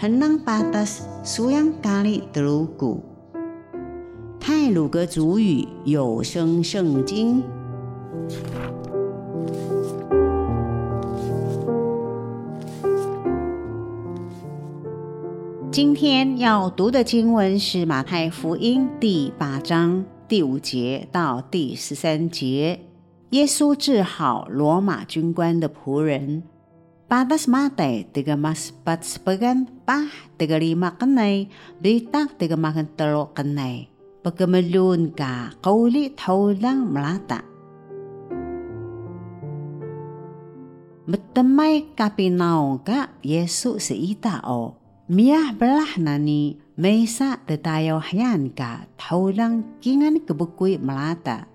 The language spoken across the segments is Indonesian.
henang patas suyang kali telugu。泰鲁格族语有声圣经。今天要读的经文是马太福音第八章第五节到第十三节。耶稣治好罗马军官的仆人。Pada semate tiga mas pat sebagan pah tiga lima kenai litak tiga makan telur kenai. Pagkamalun ka kauli taulang melata. Metemai kapinaw ka Yesu seita o. Miyah belah nani Mesa tetayo hayan ka taulang kingan kebukui melata.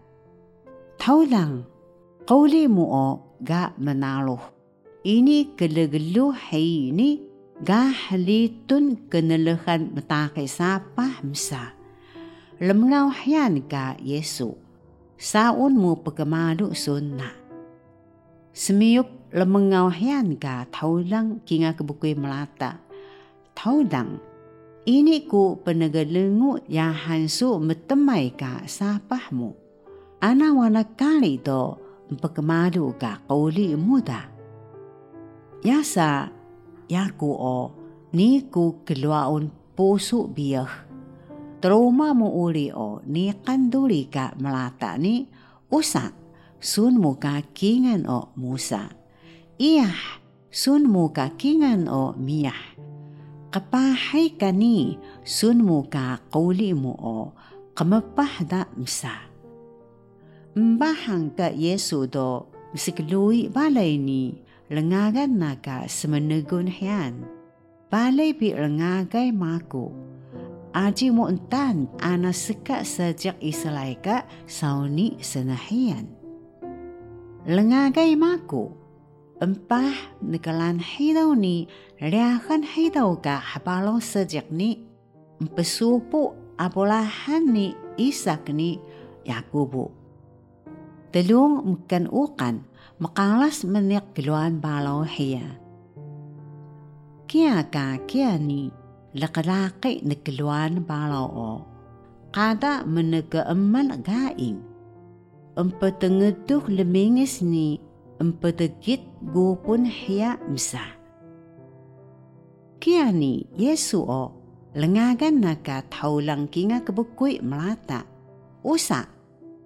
Taulang, kauli mo o ga manalo. Ini kelagelu hay ini ga halitun kenelehan matake sapah msa. Lemngaw hayan ka Yesu. Saun mo pagkamalu sunna. Semiyup lemengaw hayan ka taulang kinga kebukui melata. Taulang, ini ku penagalengu yang hansu metemai ka sapahmu ana wana kali do mpakamalu ka kauli muda. Yasa, yaku o, ni ku keluaun pusu biyah. Trauma mo uli o, ni kanduli ka melata ni usa, sun mo ka kingan o musa. Iyah, sun mo ka kingan o miyah. Kapahay ka ni, sun mo ka kauli mo o, kamapahda msa mbahang ka Yesu do misiklui balay ni lengagan naga semenegun hian. Balay pi lengagay maku. Aji mo entan ana seka sejak isalay ka sauni senahian. Lengagay maku. Empah nekalan hidaw ni liakan hidaw ka habalo sejak ni. Empesupu apolahan ni Isak ni Yakubu telung mkan ukan makalas menik kiluan balaw hiya. Kia ka kia ni lakalaki na kiluan balaw o. Kada menagaeman gaing. Empatengeduk lemingis ni empategit gupun hiya msa. Kia ni Yesu o lengagan naka taulang kinga kebukui melata. Usa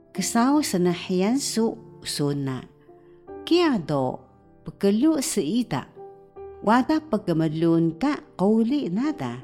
Kesaw senahian su suna. Kia do pekelu seita. Wada pegemelun ka kauli nada.